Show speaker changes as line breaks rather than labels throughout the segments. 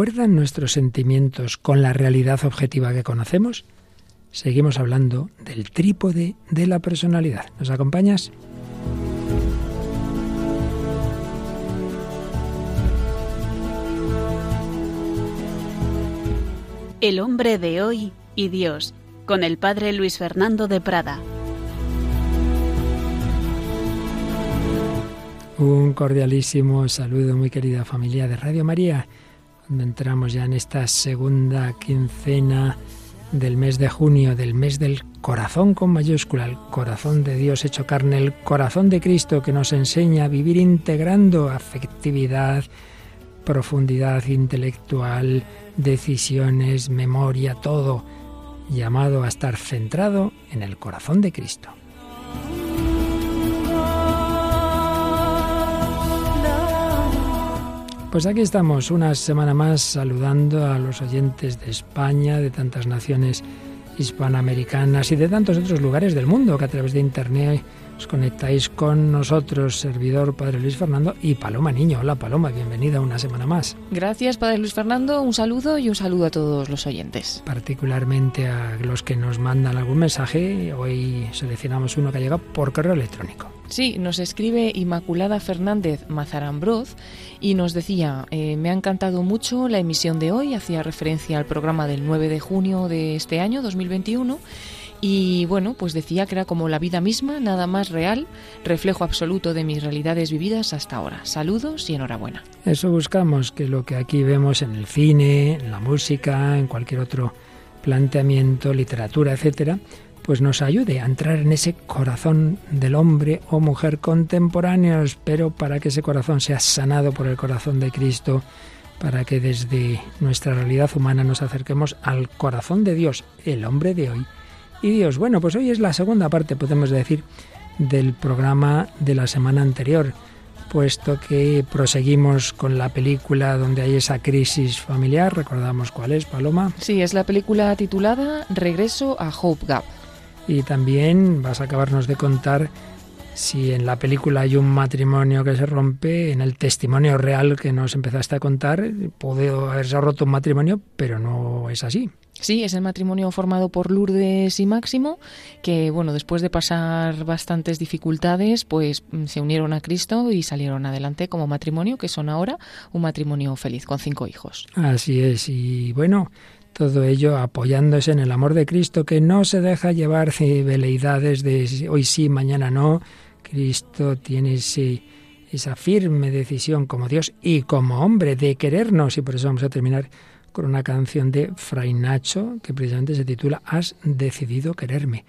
¿Concuerdan nuestros sentimientos con la realidad objetiva que conocemos? Seguimos hablando del trípode de la personalidad. ¿Nos acompañas?
El hombre de hoy y Dios, con el padre Luis Fernando de Prada.
Un cordialísimo saludo, muy querida familia de Radio María, entramos ya en esta segunda quincena del mes de junio, del mes del corazón con mayúscula, el corazón de Dios hecho carne, el corazón de Cristo que nos enseña a vivir integrando afectividad, profundidad intelectual, decisiones, memoria, todo llamado a estar centrado en el corazón de Cristo. Pues aquí estamos una semana más saludando a los oyentes de España, de tantas naciones hispanoamericanas y de tantos otros lugares del mundo que a través de Internet os conectáis con nosotros, servidor Padre Luis Fernando y Paloma Niño. Hola Paloma, bienvenida una semana más.
Gracias Padre Luis Fernando, un saludo y un saludo a todos los oyentes.
Particularmente a los que nos mandan algún mensaje, hoy seleccionamos uno que ha llegado por correo electrónico.
Sí, nos escribe Inmaculada Fernández Mazarambroz y nos decía, eh, me ha encantado mucho la emisión de hoy, hacía referencia al programa del 9 de junio de este año, 2021 y bueno, pues decía que era como la vida misma, nada más real, reflejo absoluto de mis realidades vividas hasta ahora. Saludos y enhorabuena.
Eso buscamos, que lo que aquí vemos en el cine, en la música, en cualquier otro planteamiento, literatura, etcétera, pues nos ayude a entrar en ese corazón del hombre o mujer contemporáneos, pero para que ese corazón sea sanado por el corazón de Cristo, para que desde nuestra realidad humana nos acerquemos al corazón de Dios, el hombre de hoy y Dios. Bueno, pues hoy es la segunda parte, podemos decir, del programa de la semana anterior, puesto que proseguimos con la película donde hay esa crisis familiar. Recordamos cuál es, Paloma.
Sí, es la película titulada Regreso a Hope Gap.
Y también vas a acabarnos de contar si en la película hay un matrimonio que se rompe, en el testimonio real que nos empezaste a contar, puede haberse roto un matrimonio, pero no es así.
Sí, es el matrimonio formado por Lourdes y Máximo, que bueno, después de pasar bastantes dificultades, pues mm, se unieron a Cristo y salieron adelante como matrimonio, que son ahora un matrimonio feliz con cinco hijos.
Así es, y bueno, todo ello apoyándose en el amor de Cristo, que no se deja llevar veleidades de hoy sí, mañana no. Cristo tiene esa firme decisión como Dios y como hombre de querernos, y por eso vamos a terminar con una canción de Fray Nacho que precisamente se titula Has decidido quererme.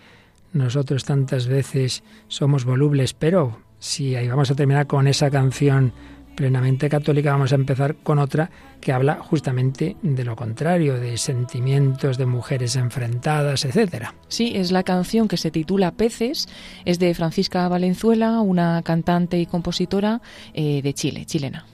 Nosotros tantas veces somos volubles, pero si ahí vamos a terminar con esa canción plenamente católica, vamos a empezar con otra que habla justamente de lo contrario, de sentimientos de mujeres enfrentadas, etcétera.
Sí, es la canción que se titula Peces, es de Francisca Valenzuela, una cantante y compositora eh, de Chile, chilena.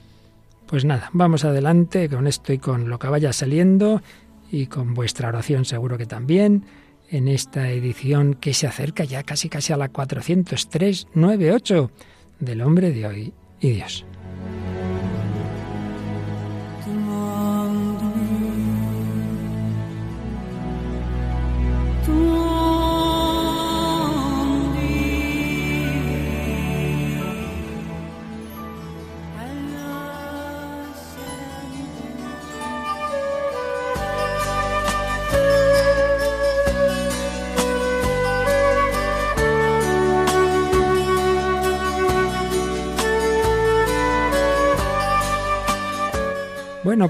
Pues nada, vamos adelante con esto y con lo que vaya saliendo y con vuestra oración seguro que también en esta edición que se acerca ya casi casi a la 40398 del hombre de hoy y Dios.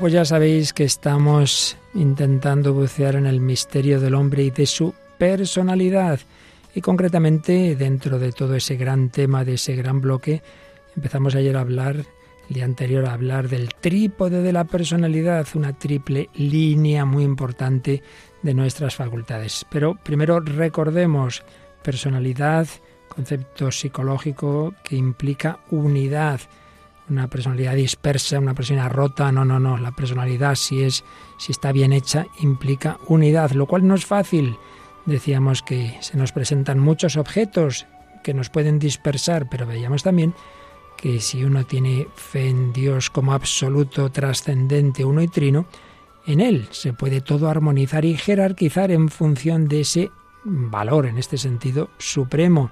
Pues ya sabéis que estamos intentando bucear en el misterio del hombre y de su personalidad. Y concretamente, dentro de todo ese gran tema, de ese gran bloque, empezamos ayer a hablar, el anterior a hablar del trípode de la personalidad, una triple línea muy importante de nuestras facultades. Pero primero recordemos personalidad, concepto psicológico que implica unidad una personalidad dispersa, una personalidad rota, no, no, no, la personalidad si es si está bien hecha implica unidad, lo cual no es fácil. Decíamos que se nos presentan muchos objetos que nos pueden dispersar, pero veíamos también que si uno tiene fe en Dios como absoluto, trascendente, uno y trino, en Él se puede todo armonizar y jerarquizar en función de ese valor, en este sentido, supremo.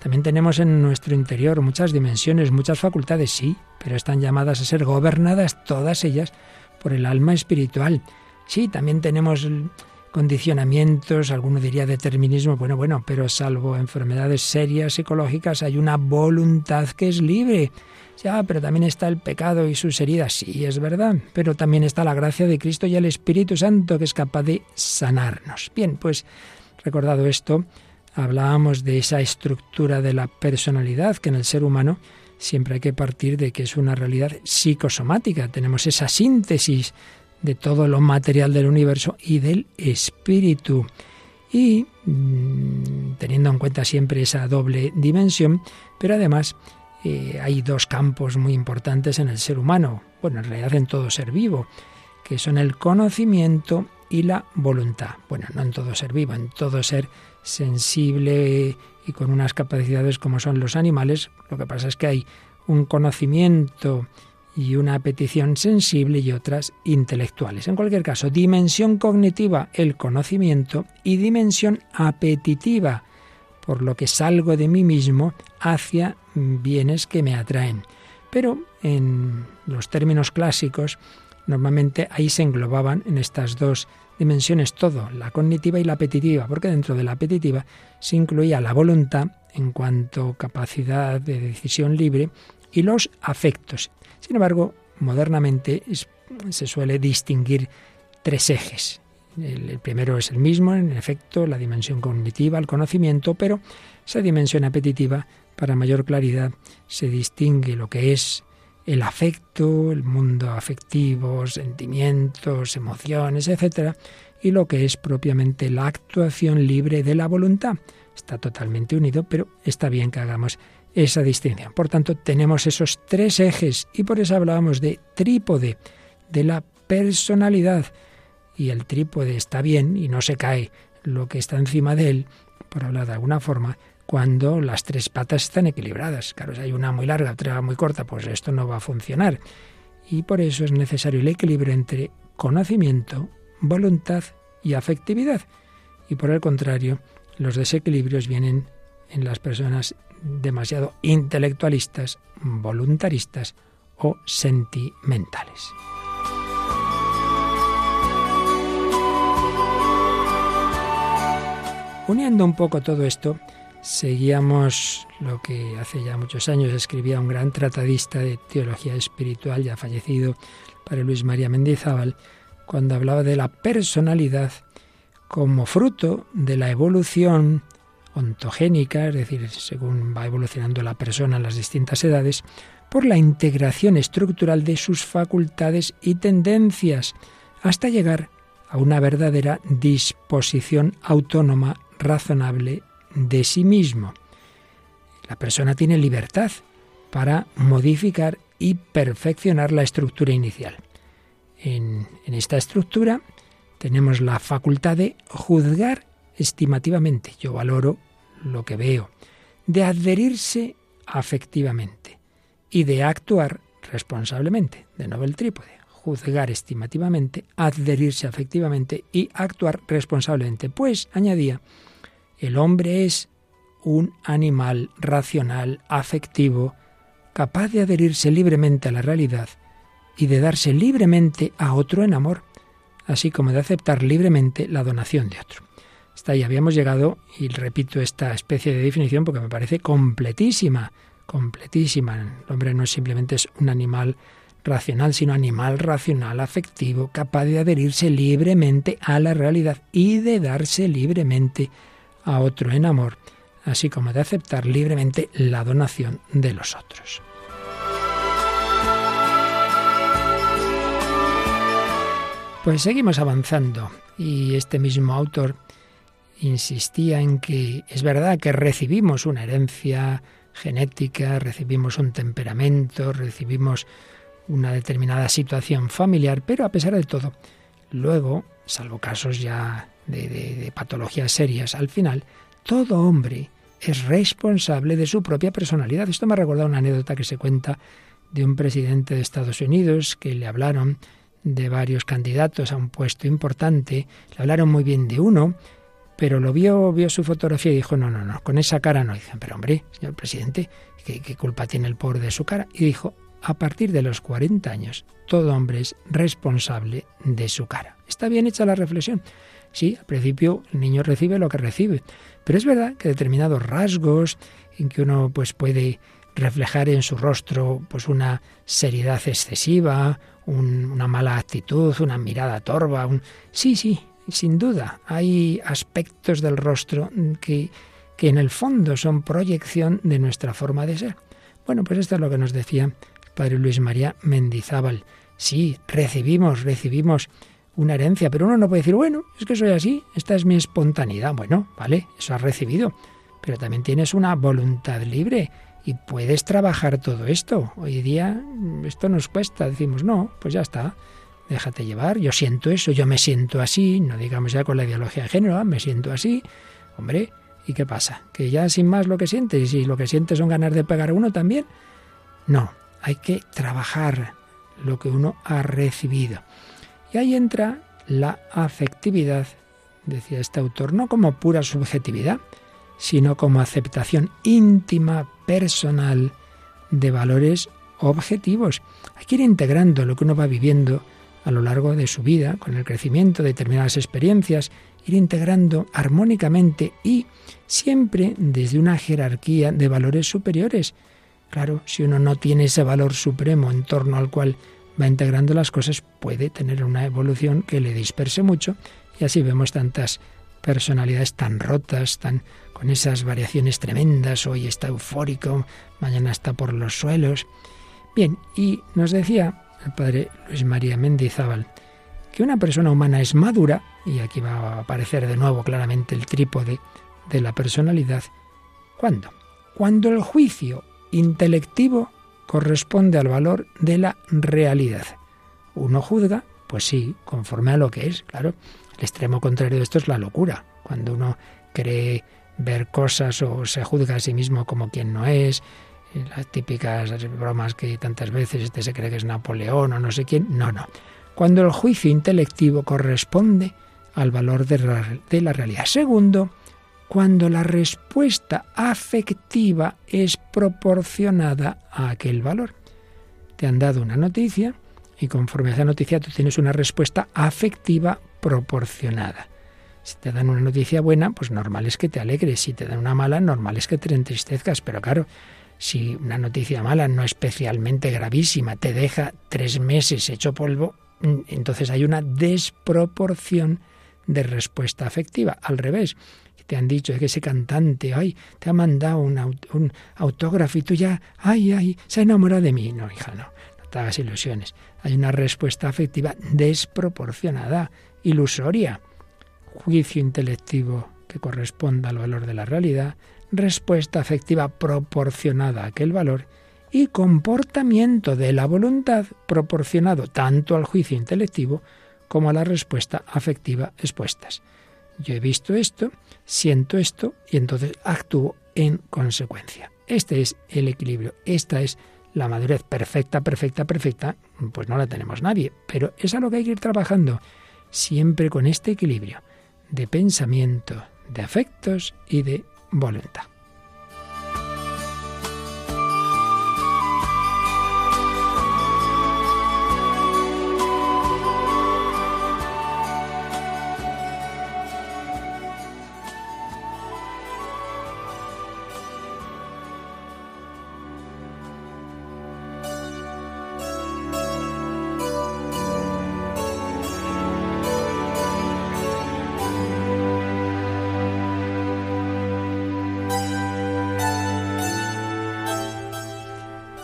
También tenemos en nuestro interior muchas dimensiones, muchas facultades, sí, pero están llamadas a ser gobernadas todas ellas por el alma espiritual. Sí, también tenemos condicionamientos, alguno diría determinismo, bueno, bueno, pero salvo enfermedades serias psicológicas hay una voluntad que es libre. Ya, pero también está el pecado y sus heridas, sí, es verdad, pero también está la gracia de Cristo y el Espíritu Santo que es capaz de sanarnos. Bien, pues recordado esto, hablábamos de esa estructura de la personalidad que en el ser humano siempre hay que partir de que es una realidad psicosomática. Tenemos esa síntesis de todo lo material del universo y del espíritu. Y mm, teniendo en cuenta siempre esa doble dimensión, pero además eh, hay dos campos muy importantes en el ser humano, bueno, en realidad en todo ser vivo, que son el conocimiento y la voluntad. Bueno, no en todo ser vivo, en todo ser sensible y con unas capacidades como son los animales. Lo que pasa es que hay un conocimiento y una petición sensible y otras intelectuales. En cualquier caso, dimensión cognitiva, el conocimiento, y dimensión apetitiva, por lo que salgo de mí mismo hacia bienes que me atraen. Pero en los términos clásicos, normalmente ahí se englobaban en estas dos dimensiones todo, la cognitiva y la apetitiva, porque dentro de la apetitiva se incluía la voluntad en cuanto capacidad de decisión libre y los afectos. Sin embargo, modernamente se suele distinguir tres ejes. El, primero es el mismo, en efecto, la dimensión cognitiva, el conocimiento, pero esa dimensión apetitiva, para mayor claridad, se distingue lo que es el afecto, el mundo afectivo, sentimientos, emociones, etc., y lo que es propiamente la actuación libre de la voluntad. Está totalmente unido, pero está bien que hagamos esa distinción. Por tanto, tenemos esos tres ejes y por eso hablábamos de trípode, de la personalidad. Y el trípode está bien y no se cae lo que está encima de él, por hablar de alguna forma, cuando las tres patas están equilibradas. Claro, si hay una muy larga, otra muy corta, pues esto no va a funcionar. Y por eso es necesario el equilibrio entre conocimiento, voluntad y afectividad. Y por el contrario, los desequilibrios vienen en las personas demasiado intelectualistas, voluntaristas o sentimentales. Uniendo un poco todo esto, seguíamos lo que hace ya muchos años escribía un gran tratadista de teología espiritual, ya fallecido, para Luis María Mendizábal, cuando hablaba de la personalidad como fruto de la evolución ontogénica, es decir, según va evolucionando la persona en las distintas edades, por la integración estructural de sus facultades y tendencias, hasta llegar a una verdadera disposición autónoma, razonable de sí mismo. La persona tiene libertad para modificar y perfeccionar la estructura inicial. En, en, esta estructura tenemos la facultad de juzgar estimativamente. Yo valoro lo que veo, de adherirse afectivamente y de actuar responsablemente. De nuevo el trípode. Juzgar estimativamente, adherirse afectivamente y actuar responsablemente. Pues, añadía, el hombre es un animal racional, afectivo, capaz de adherirse libremente a la realidad y de darse libremente a otro en amor, así como de aceptar libremente la donación de otro. Hasta ahí habíamos llegado y repito esta especie de definición porque me parece completísima, completísima. El hombre no simplemente es un animal racional, sino animal racional, afectivo, capaz de adherirse libremente a la realidad y de darse libremente a otro en amor, así como de aceptar libremente la donación de los otros. Pues seguimos avanzando y este mismo autor insistía en que es verdad que recibimos una herencia genética, recibimos un temperamento, recibimos una determinada situación familiar, pero a pesar de todo, luego, salvo casos ya de, patologías serias, al final, todo hombre es responsable de su propia personalidad. Esto me ha recordado una anécdota que se cuenta de un presidente de Estados Unidos que le hablaron de varios candidatos a un puesto importante, le hablaron muy bien de uno, pero lo vio, vio su fotografía y dijo, no, no, no, con esa cara no. Dicen, pero hombre, señor presidente, ¿qué, ¿qué, culpa tiene el pobre de su cara? Y dijo, a partir de los 40 años, todo hombre es responsable de su cara. Está bien hecha la reflexión. Sí, al principio el niño recibe lo que recibe, pero es verdad que determinados rasgos en que uno pues puede reflejar en su rostro pues una seriedad excesiva, una mala actitud, una mirada torva, sí, sí, sin duda, hay aspectos del rostro que, que en el fondo son proyección de nuestra forma de ser. Bueno, pues esto es lo que nos decía padre Luis María Mendizábal. Sí, recibimos, recibimos una herencia, pero uno no puede decir, bueno, es que soy así, esta es mi espontaneidad. Bueno, vale, eso has recibido, pero también tienes una voluntad libre y puedes trabajar todo esto. Hoy día esto nos cuesta, decimos, no, pues ya está, déjate llevar, yo siento eso, yo me siento así, no digamos ya con la ideología de género, ah, me siento así, hombre, ¿y qué pasa? ¿Que ya sin más lo que sientes? ¿Y si lo que sientes son ganas de pegar a uno también? No, hay que trabajar lo que uno ha recibido. Y ahí entra la afectividad, decía este autor, no como pura subjetividad, sino como aceptación íntima, personal, de valores objetivos. Hay que ir integrando lo que uno va viviendo a lo largo de su vida, con el crecimiento de determinadas experiencias, ir integrando armónicamente y siempre desde una jerarquía de valores superiores. Claro, si uno no tiene ese valor supremo en torno al cual va integrando las cosas, puede tener una evolución que le disperse mucho y así vemos tantas personalidades tan rotas, tan con esas variaciones tremendas, hoy está eufórico, mañana está por los suelos. Bien, y nos decía el padre Luis María Mendizábal que una persona humana es madura, y aquí va a aparecer de nuevo claramente el trípode de la personalidad, ¿cuándo? Cuando el juicio intelectivo corresponde al valor de la realidad. Uno juzga, pues sí, conforme a lo que es, claro. El extremo contrario de esto es la locura, cuando uno cree ver cosas o se juzga a sí mismo como quien no es, eh, las típicas bromas que tantas veces este se cree que es Napoleón o no sé quién. No, no. Cuando el juicio intelectivo corresponde al valor de la, de la realidad. Segundo, cuando la respuesta afectiva es proporcionada a aquel valor. Te han dado una noticia y conforme a esa noticia tú tienes una respuesta afectiva proporcionada. Si te dan una noticia buena, pues normal es que te alegres. Si te dan una mala, normal es que te entristezcas. Pero claro, si una noticia mala no especialmente gravísima te deja tres meses hecho polvo, mm, entonces hay una desproporción de respuesta afectiva. Al revés, te han dicho que ese cantante, ay, te ha mandado un, autógrafo y tú ya, ay, ay, se ha enamorado de mí. No, hija, no, no te hagas ilusiones. Hay una respuesta afectiva desproporcionada, ilusoria. Juicio intelectivo que corresponda al valor de la realidad, respuesta afectiva proporcionada a aquel valor y comportamiento de la voluntad proporcionado tanto al juicio intelectivo como a la respuesta afectiva expuestas. Yo he visto esto, siento esto y entonces actúo en consecuencia. Este es el equilibrio, esta es la madurez perfecta, perfecta, perfecta, pues no la tenemos nadie, pero es a lo que hay que ir trabajando, siempre con este equilibrio de pensamiento, de afectos y de voluntad.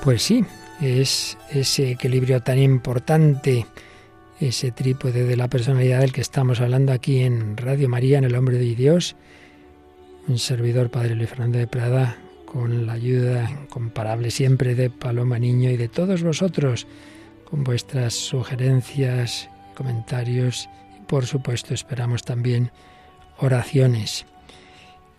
Pues sí, es ese equilibrio tan importante, ese trípode de la personalidad del que estamos hablando aquí en Radio María, en El Hombre de Dios. Un servidor, Padre Luis Fernando de Prada, con la ayuda incomparable siempre de Paloma Niño y de todos vosotros, con vuestras sugerencias, comentarios y por supuesto esperamos también oraciones.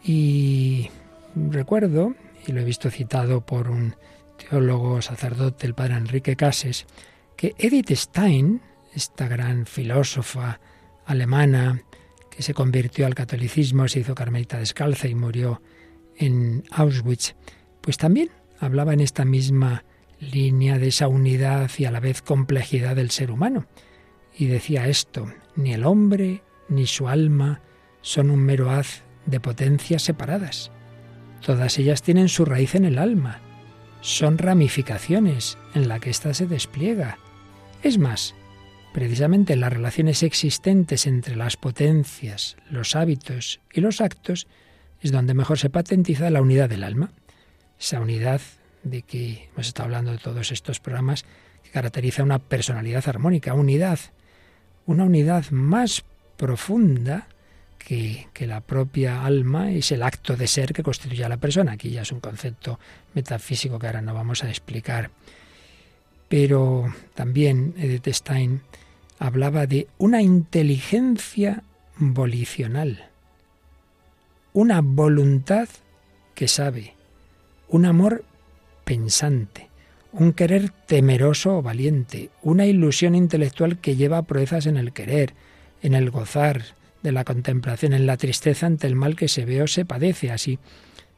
Y recuerdo, y lo he visto citado por un teólogo sacerdote, el padre Enrique Cases, que Edith Stein, esta gran filósofa alemana que se convirtió al catolicismo, se hizo carmelita descalza y murió en Auschwitz, pues también hablaba en esta misma línea de esa unidad y a la vez complejidad del ser humano. Y decía esto, ni el hombre ni su alma son un mero haz de potencias separadas. Todas ellas tienen su raíz en el alma. Son ramificaciones en la que ésta se despliega. Es más, precisamente las relaciones existentes entre las potencias, los hábitos y los actos es donde mejor se patentiza la unidad del alma. Esa unidad de que hemos estado hablando de todos estos programas que caracteriza una personalidad armónica, unidad, una unidad más profunda que, la propia alma es el acto de ser que constituye a la persona. Aquí ya es un concepto metafísico que ahora no vamos a explicar. Pero también Edith Stein hablaba de una inteligencia volicional, una voluntad que sabe, un amor pensante, un querer temeroso o valiente, una ilusión intelectual que lleva proezas en el querer, en el gozar, de la contemplación en la tristeza ante el mal que se ve o se padece. Así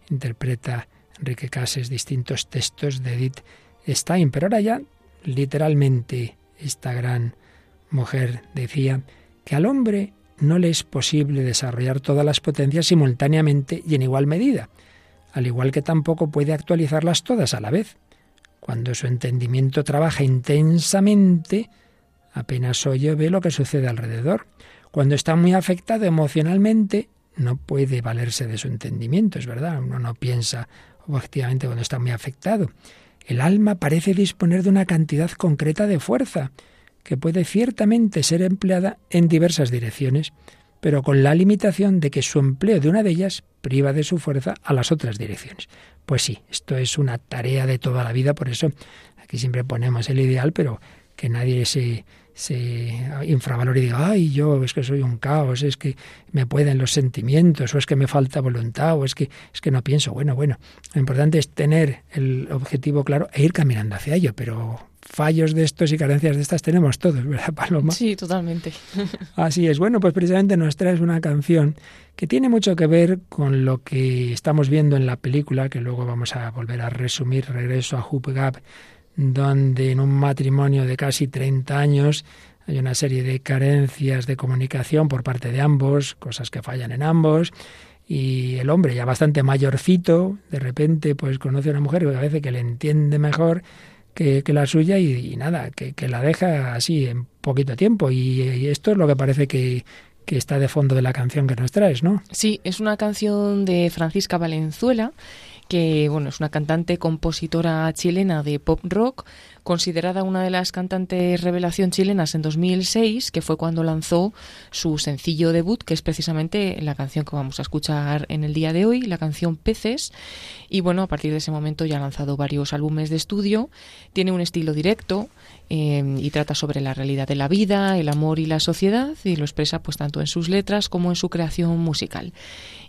interpreta Enrique Cases distintos textos de Edith Stein. Pero ahora ya, literalmente, esta gran mujer decía que al hombre no le es posible desarrollar todas las potencias simultáneamente y en igual medida, al igual que tampoco puede actualizarlas todas a la vez. Cuando su entendimiento trabaja intensamente, apenas oye o ve lo que sucede alrededor. Cuando está muy afectado emocionalmente, no puede valerse de su entendimiento, es verdad, uno no piensa objetivamente cuando está muy afectado. El alma parece disponer de una cantidad concreta de fuerza, que puede ciertamente ser empleada en diversas direcciones, pero con la limitación de que su empleo de una de ellas priva de su fuerza a las otras direcciones. Pues sí, esto es una tarea de toda la vida, por eso aquí siempre ponemos el ideal, pero que nadie se, se infravalore y diga, ay, yo es que soy un caos, es que me pueden los sentimientos, o es que me falta voluntad, o es que, es que no pienso. Bueno, bueno, lo importante es tener el objetivo claro e ir caminando hacia ello, pero fallos de estos y carencias de estas tenemos todos, ¿verdad, Paloma?
Sí, totalmente.
Así es. Bueno, pues precisamente nos traes una canción que tiene mucho que ver con lo que estamos viendo en la película, que luego vamos a volver a resumir, regreso a Hoop Gap, donde en un matrimonio de casi 30 años hay una serie de carencias de comunicación por parte de ambos, cosas que fallan en ambos, y el hombre ya bastante mayorcito, de repente pues conoce a una mujer que a veces que le entiende mejor que, la suya y, nada, que, la deja así en poquito tiempo. Y, y, esto es lo que parece que, que está de fondo de la canción que nos traes, ¿no?
Sí, es una canción de Francisca Valenzuela que bueno, es una cantante compositora chilena de pop rock, considerada una de las cantantes revelación chilenas en 2006, que fue cuando lanzó su sencillo debut, que es precisamente la canción que vamos a escuchar en el día de hoy, la canción Peces. Y bueno, a partir de ese momento ya ha lanzado varios álbumes de estudio, tiene un estilo directo eh, y trata sobre la realidad de la vida, el amor y la sociedad, y lo expresa pues tanto en sus letras como en su creación musical.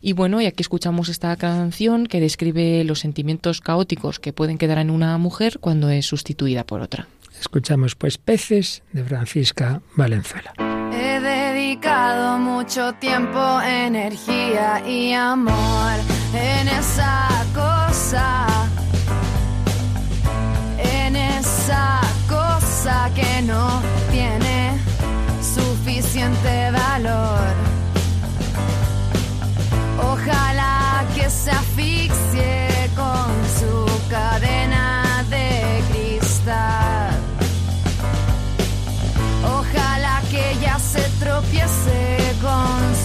Y bueno, y aquí escuchamos esta canción que describe los sentimientos caóticos que pueden quedar en una mujer cuando es sustituida por otra.
Escuchamos pues Peces de Francisca Valenzuela.
He dedicado mucho tiempo, energía y amor en esa cosa, en esa cosa que no tiene suficiente valor. Ojalá que se asfixie con su cadena de cristal. Ojalá que ya se tropiece con sus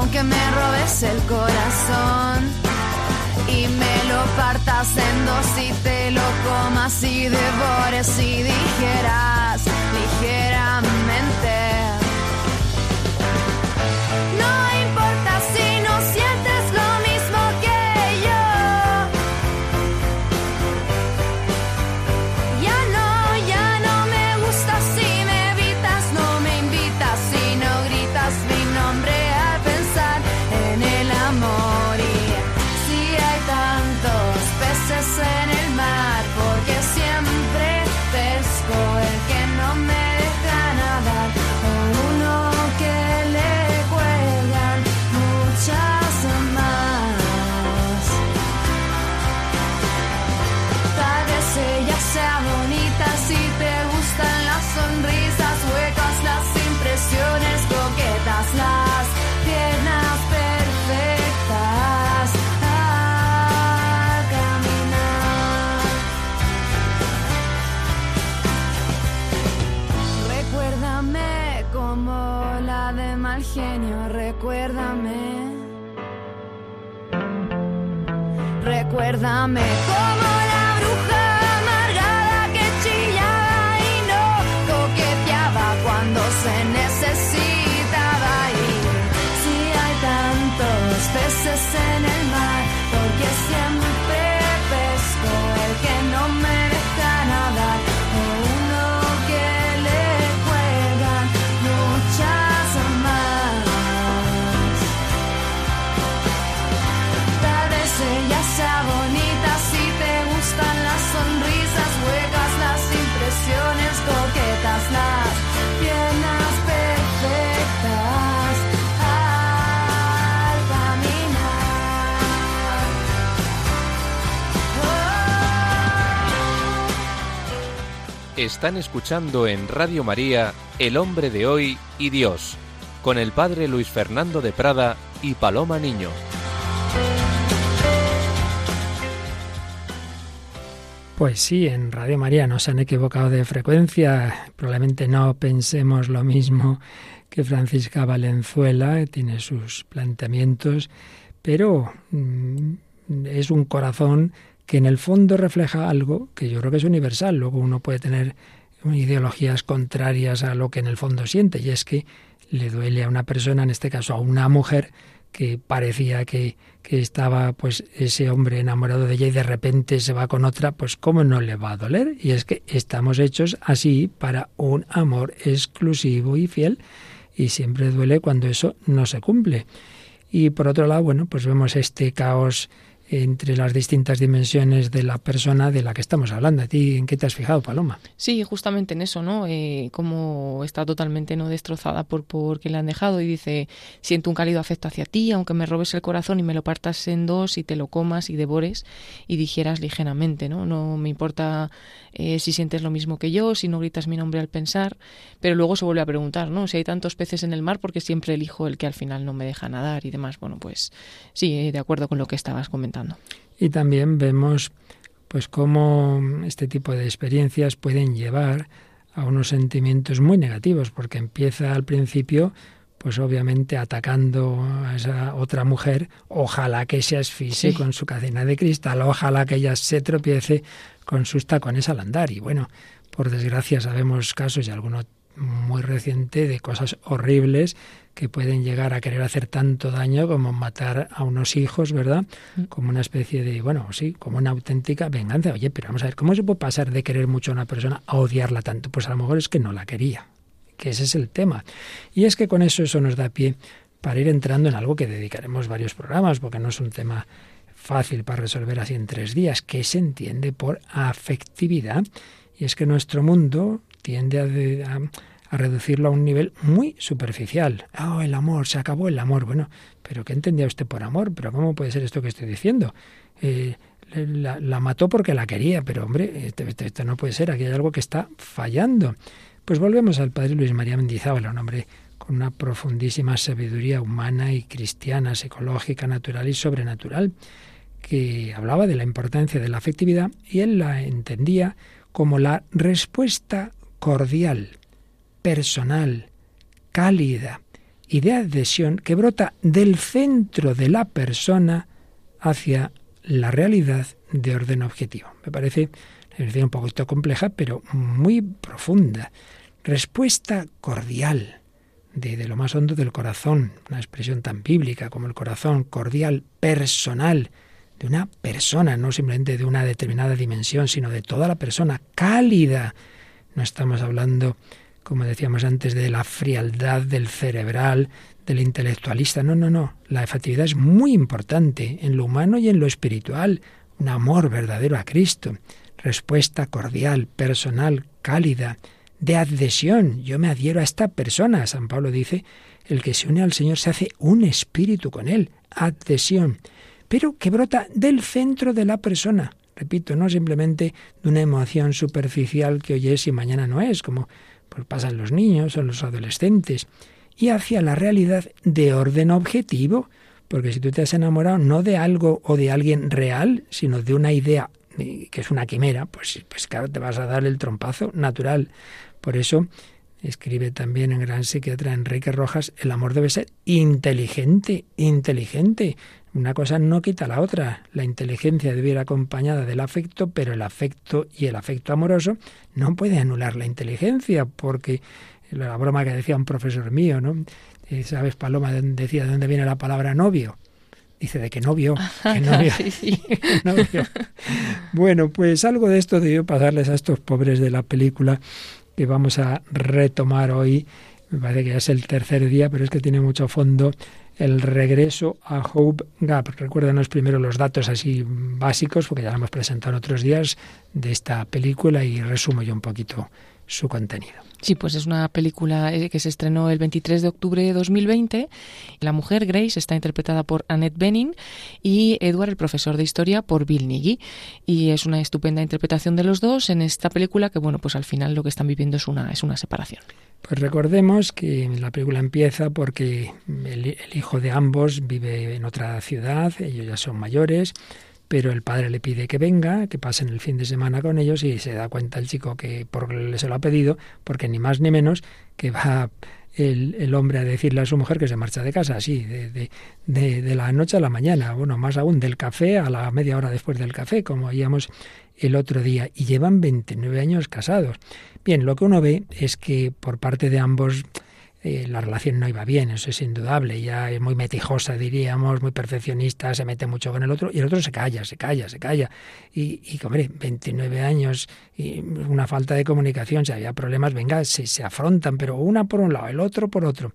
aunque me robes el corazón y me lo partas en dos y te lo comas y devores y dijeras Recuérdame.
Están escuchando en Radio María El hombre de hoy y Dios, con el padre Luis Fernando de Prada y Paloma Niño.
Pues sí, en Radio María no se han equivocado de frecuencia. Probablemente no pensemos lo mismo que Francisca Valenzuela, tiene sus planteamientos, pero mm, es un corazón que en el fondo refleja algo que yo creo que es universal. Luego uno puede tener ideologías contrarias a lo que en el fondo siente, y es que le duele a una persona, en este caso a una mujer, que parecía que, que, estaba pues ese hombre enamorado de ella y de repente se va con otra, pues cómo no le va a doler. Y es que estamos hechos así para un amor exclusivo y fiel y siempre duele cuando eso no se cumple. Y por otro lado, bueno, pues vemos este caos entre las distintas dimensiones de la persona de la que estamos hablando. ¿A ti en qué te has fijado, Paloma?
Sí, justamente en eso, ¿no? Eh, como está totalmente no destrozada por porque le han dejado y dice, siento un cálido afecto hacia ti, aunque me robes el corazón y me lo partas en dos y te lo comas y devores y dijeras ligeramente, ¿no? No me importa eh, si sientes lo mismo que yo, si no gritas mi nombre al pensar, pero luego se vuelve a preguntar, ¿no? Si hay tantos peces en el mar, porque siempre elijo el que al final no me deja nadar y demás. Bueno, pues sí, eh, de acuerdo con lo que estabas comentando.
Y también vemos pues cómo este tipo de experiencias pueden llevar a unos sentimientos muy negativos, porque empieza al principio pues obviamente atacando a esa otra mujer, ojalá que se asfixie con su cadena de cristal, ojalá que ella se tropiece con sus tacones al andar. Y bueno, por desgracia sabemos casos y alguno muy reciente de cosas horribles que pueden llegar a querer hacer tanto daño como matar a unos hijos, ¿verdad? Mm. Como una especie de, bueno, sí, como una auténtica venganza. Oye, pero vamos a ver, ¿cómo se puede pasar de querer mucho a una persona a odiarla tanto? Pues a lo mejor es que no la quería, que ese es el tema. Y es que con eso eso nos da pie para ir entrando en algo que dedicaremos varios programas, porque no es un tema fácil para resolver así en tres días, que se entiende por afectividad. Y es que nuestro mundo tiende a, a reducirlo a un nivel muy superficial. Oh, el amor, se acabó el amor. Bueno, pero ¿qué entendía usted por amor? Pero ¿cómo puede ser esto que estoy diciendo? Eh, la, mató porque la quería, pero hombre, esto, no puede ser, aquí hay algo que está fallando. Pues volvemos al padre Luis María Mendizábal, un hombre con una profundísima sabiduría humana y cristiana, psicológica, natural y sobrenatural, que hablaba de la importancia de la afectividad y él la entendía como la respuesta cordial personal, cálida y de adhesión que brota del centro de la persona hacia la realidad de orden objetivo. Me parece una un poquito compleja, pero muy profunda. Respuesta cordial de, de, lo más hondo del corazón, una expresión tan bíblica como el corazón, cordial, personal, de una persona, no simplemente de una determinada dimensión, sino de toda la persona, cálida. No estamos hablando, como decíamos antes, de la frialdad del cerebral, del intelectualista. No, no, no. La afectividad es muy importante en lo humano y en lo espiritual. Un amor verdadero a Cristo. Respuesta cordial, personal, cálida, de adhesión. Yo me adhiero a esta persona. San Pablo dice, el que se une al Señor se hace un espíritu con él. Adhesión. Pero que brota del centro de la persona. Repito, no simplemente de una emoción superficial que hoy es y mañana no es, como pasan los niños o los adolescentes y hacia la realidad de orden objetivo, porque si tú te has enamorado no de algo o de alguien real, sino de una idea eh, que es una quimera, pues, pues claro, te vas a dar el trompazo natural. Por eso escribe también en gran psiquiatra Enrique Rojas, el amor debe ser inteligente, inteligente. Una cosa no quita la otra. La inteligencia debe ir acompañada del afecto, pero el afecto y el afecto amoroso no puede anular la inteligencia, porque la broma que decía un profesor mío, ¿no? Eh, ¿Sabes, Paloma, decía de dónde viene la palabra novio? Dice, ¿de qué novio? ¿Qué novio? novio? Bueno, pues algo de esto debió pasarles a estos pobres de la película que vamos a retomar hoy. Me parece que ya es el tercer día, pero es que tiene mucho fondo el regreso a Hope Gap. Recuérdanos primero los datos así básicos, porque ya lo hemos presentado en otros días de esta película y resumo yo un poquito su contenido.
Sí, pues es una película eh, que se estrenó el 23 de octubre de 2020. La mujer, Grace, está interpretada por Annette Bening y Edward, el profesor de historia, por Bill Nighy. Y es una estupenda interpretación de los dos en esta película que, bueno, pues al final lo que están viviendo es una, es una separación.
Pues recordemos que la película empieza porque el, el hijo de ambos vive en otra ciudad, ellos ya son mayores pero el padre le pide que venga, que pasen el fin de semana con ellos y se da cuenta el chico que por, se lo ha pedido, porque ni más ni menos que va el, el, hombre a decirle a su mujer que se marcha de casa, así, de, de, de, de, la noche a la mañana, bueno, más aún del café a la media hora después del café, como veíamos el otro día, y llevan 29 años casados. Bien, lo que uno ve es que por parte de ambos eh, la relación no iba bien, eso es indudable, ya es muy metijosa, diríamos, muy perfeccionista, se mete mucho con el otro, y el otro se calla, se calla, se calla. Y, y hombre, 29 años, y una falta de comunicación, si había problemas, venga, se, se afrontan, pero una por un lado, el otro por otro.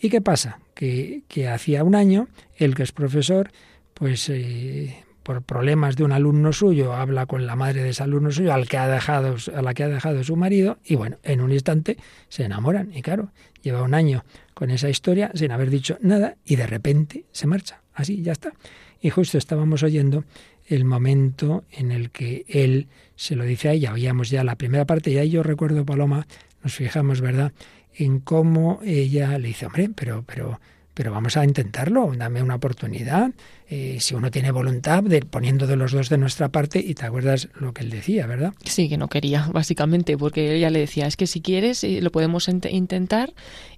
¿Y qué pasa? Que, que hacía un año, el que es profesor, pues eh, por problemas de un alumno suyo, habla con la madre de ese alumno suyo, al que ha dejado, a la que ha dejado su marido, y bueno, en un instante se enamoran. Y claro, lleva un año con esa historia sin haber dicho nada, y de repente se marcha. Así, ya está. Y justo estábamos oyendo el momento en el que él se lo dice a ella. Oíamos ya la primera parte, y ahí yo recuerdo, Paloma, nos fijamos, ¿verdad?, en cómo ella le dice, hombre, pero, pero, pero vamos a intentarlo, dame una oportunidad, eh, si uno tiene voluntad, de, poniendo de los dos de nuestra parte, y te acuerdas lo que él decía, ¿verdad?
Sí, que no quería, básicamente, porque ella le decía, es que si quieres, eh, lo podemos intentar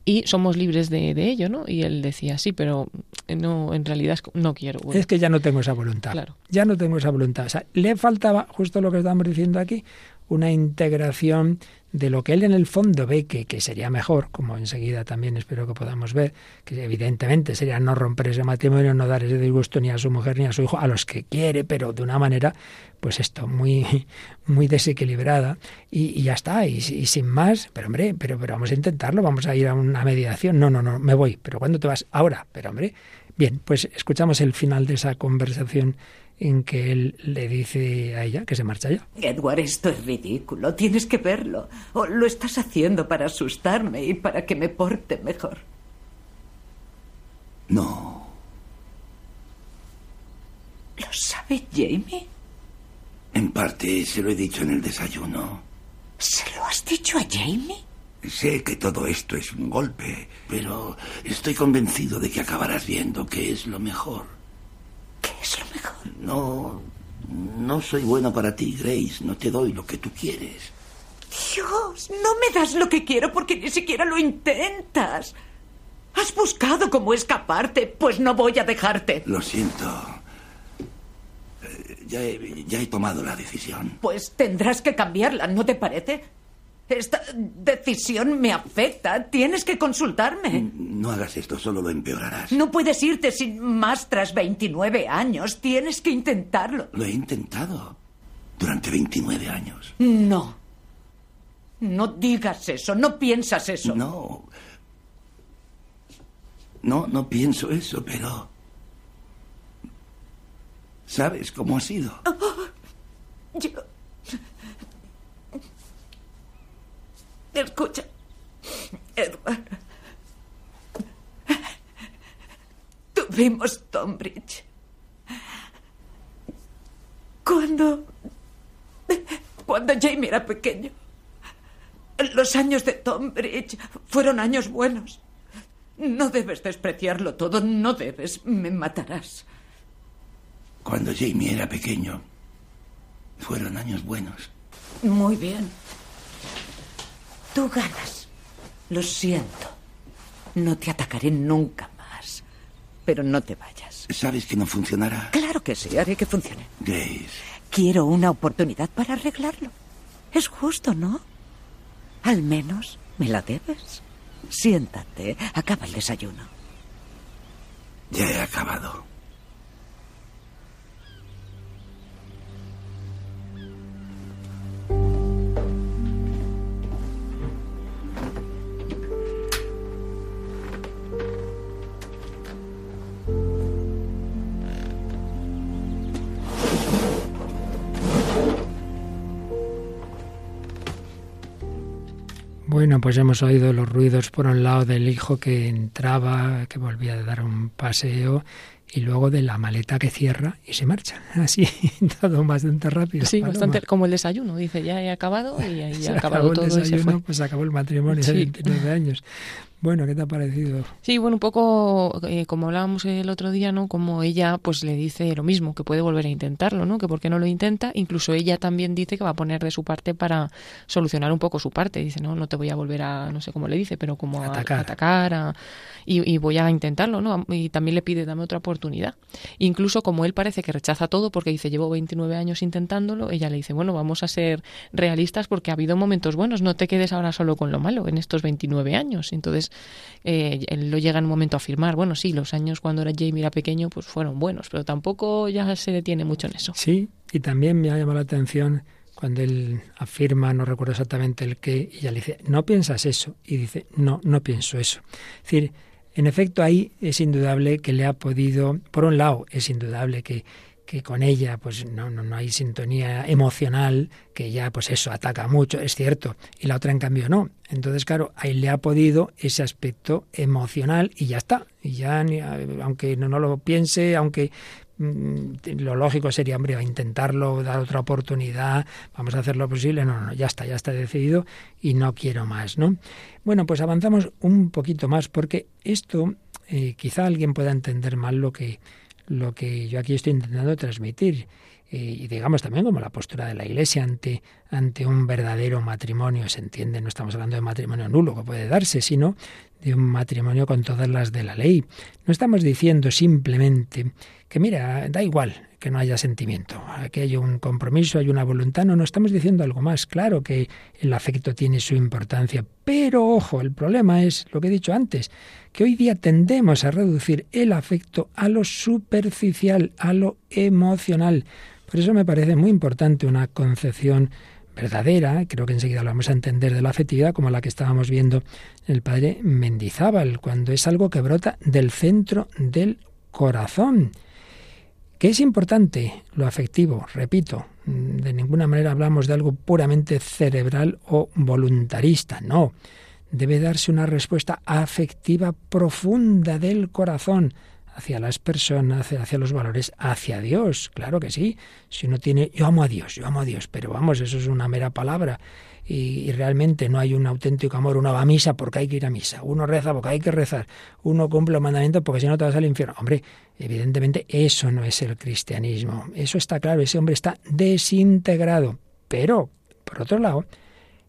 y somos libres de, de, ello, ¿no? Y él decía, sí, pero no, en realidad no quiero.
Bueno. Es que ya no tengo esa voluntad.
Claro.
Ya no tengo esa voluntad. O sea, le faltaba, justo lo que estamos diciendo aquí, una integración de lo que él en el fondo ve que, que, sería mejor, como enseguida también espero que podamos ver, que evidentemente sería no romper ese matrimonio, no dar ese disgusto ni a su mujer ni a su hijo, a los que quiere, pero de una manera, pues esto, muy, muy desequilibrada, y, ya está, y, y, sin más, pero hombre, pero, pero vamos a intentarlo, vamos a ir a una mediación, no, no, no, me voy, pero ¿cuándo te vas? Ahora, pero hombre, bien, pues escuchamos el final de esa conversación en que él le dice a ella que se marcha ya.
Edward, esto es ridículo. Tienes que verlo. O lo estás haciendo para asustarme y para que me porte mejor.
No.
¿Lo sabe Jamie?
En parte se lo he dicho en el desayuno.
¿Se lo has dicho a Jamie?
Sé que todo esto es un golpe, pero estoy convencido de que acabarás viendo que es lo mejor.
¿Qué es lo mejor?
No, no soy bueno para ti, Grace. No te doy lo que tú quieres.
Dios, No me das lo que quiero porque ni siquiera lo intentas. Has buscado cómo escaparte, pues no voy a dejarte.
Lo siento. Eh, ya, he, ya he tomado la decisión.
Pues tendrás que cambiarla, ¿no te parece? Esta decisión me afecta. Tienes que consultarme.
No hagas esto, solo lo empeorarás.
No puedes irte sin más tras 29 años. Tienes que intentarlo.
Lo he intentado. Durante 29 años.
No. No digas eso, no piensas eso.
No. No, no pienso eso, pero... ¿Sabes cómo ha sido?
Yo... Escucha, Edward. Tuvimos Tonbridge. Cuando... Cuando Jamie era pequeño. Los años de Tonbridge fueron años buenos. No debes despreciarlo todo, no debes. Me matarás.
Cuando Jamie era pequeño, fueron años buenos.
Muy bien. Tú ganas. Lo siento. No te atacaré nunca más. Pero no te vayas.
¿Sabes que no funcionará?
Claro que sí, haré que funcione.
Grace.
Quiero una oportunidad para arreglarlo. Es justo, ¿no? Al menos me la debes. Siéntate, acaba el desayuno.
Ya he acabado.
Bueno, pues hemos oído los ruidos por un lado del hijo que entraba, que volvía a dar un paseo, y luego de la maleta que cierra y se marcha. Así, todo bastante rápido.
Sí, bastante como el desayuno. Dice, ya he acabado y ahí ha
acabado
todo
el desayuno,
y se fue.
Pues acabó el matrimonio de 29 años. Bueno, ¿qué te ha parecido?
Sí, bueno, un poco eh, como hablábamos el otro día, ¿no? Como ella pues le dice lo mismo, que puede volver a intentarlo, ¿no? Que por qué no lo intenta. Incluso ella también dice que va a poner de su parte para solucionar un poco su parte. Dice, no, no te voy a volver a, no sé cómo le dice, pero como
Atacar.
a atacar a- y, y voy a intentarlo, ¿no? Y también le pide, dame otra oportunidad. Incluso como él parece que rechaza todo porque dice, llevo 29 años intentándolo, ella le dice, bueno, vamos a ser realistas porque ha habido momentos buenos, no te quedes ahora solo con lo malo en estos 29 años. Entonces, eh, él lo llega en un momento a afirmar, bueno, sí, los años cuando era Jamie era pequeño, pues fueron buenos, pero tampoco ya se detiene mucho en eso.
Sí, y también me ha llamado la atención cuando él afirma, no recuerdo exactamente el qué, y ella le dice, no piensas eso, y dice, no, no pienso eso. Es decir, en efecto ahí es indudable que le ha podido, por un lado, es indudable que, que con ella pues no, no, no hay sintonía emocional, que ya pues eso ataca mucho, es cierto, y la otra en cambio no. Entonces, claro, ahí le ha podido ese aspecto emocional y ya está. Y ya, aunque no, no lo piense, aunque mm, lo lógico sería, hombre, a intentarlo, dar otra oportunidad, vamos a hacer lo posible. No, no, ya está, ya está decidido y no quiero más, ¿no? Bueno, pues avanzamos un poquito más porque esto eh, quizá alguien pueda entender mal lo que, lo que yo aquí estoy intentando transmitir. Eh, y digamos también como la postura de la Iglesia ante, ante un verdadero matrimonio, se entiende, no estamos hablando de matrimonio nulo que puede darse, sino de un matrimonio con todas las de la ley. No estamos diciendo simplemente que mira, da igual que no haya sentimiento, que haya un compromiso, hay una voluntad, no, no estamos diciendo algo más, claro que el afecto tiene su importancia, pero ojo, el problema es lo que he dicho antes, que hoy día tendemos a reducir el afecto a lo superficial, a lo emocional. Por eso me parece muy importante una concepción verdadera, creo que enseguida lo vamos a entender de la afectividad, como la que estábamos viendo en el padre Mendizábal, cuando es algo que brota del centro del corazón. Que es importante lo afectivo, repito, de ninguna manera hablamos de algo puramente cerebral o voluntarista, no. Debe darse una respuesta afectiva profunda del corazón hacia las personas, hacia los valores, hacia Dios, claro que sí. Si uno tiene, yo amo a Dios, yo amo a Dios, pero vamos, eso es una mera palabra y, y, realmente no hay un auténtico amor. Uno va a misa porque hay que ir a misa, uno reza porque hay que rezar, uno cumple los mandamientos porque si no te vas al infierno. Hombre, evidentemente eso no es el cristianismo. Eso está claro, ese hombre está desintegrado. Pero, por otro lado,